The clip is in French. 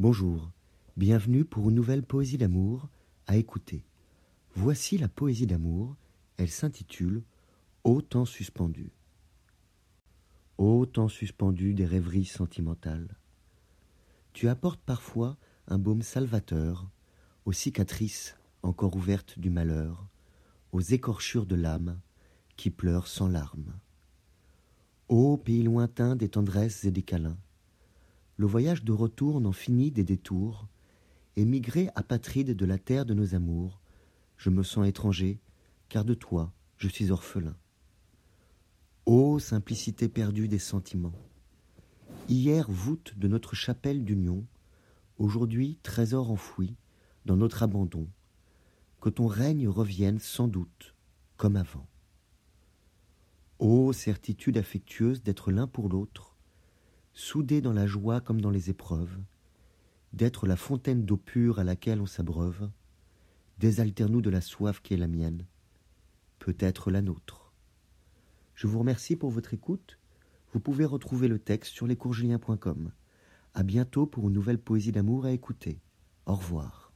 Bonjour, bienvenue pour une nouvelle poésie d'amour à écouter. Voici la poésie d'amour, elle s'intitule Ô temps suspendu. Ô temps suspendu des rêveries sentimentales. Tu apportes parfois un baume salvateur aux cicatrices encore ouvertes du malheur, aux écorchures de l'âme qui pleurent sans larmes. Ô pays lointain des tendresses et des câlins, le voyage de retour n'en finit des détours, émigré apatride de la terre de nos amours, je me sens étranger, car de toi je suis orphelin. Ô simplicité perdue des sentiments, hier voûte de notre chapelle d'union, aujourd'hui trésor enfoui dans notre abandon, que ton règne revienne sans doute comme avant. Ô certitude affectueuse d'être l'un pour l'autre, soudés dans la joie comme dans les épreuves, d'être la fontaine d'eau pure à laquelle on s'abreuve, désaltère-nous de la soif qui est la mienne, peut-être la nôtre. Je vous remercie pour votre écoute. Vous pouvez retrouver le texte sur lescoursjulien.com. À bientôt pour une nouvelle poésie d'amour à écouter. Au revoir.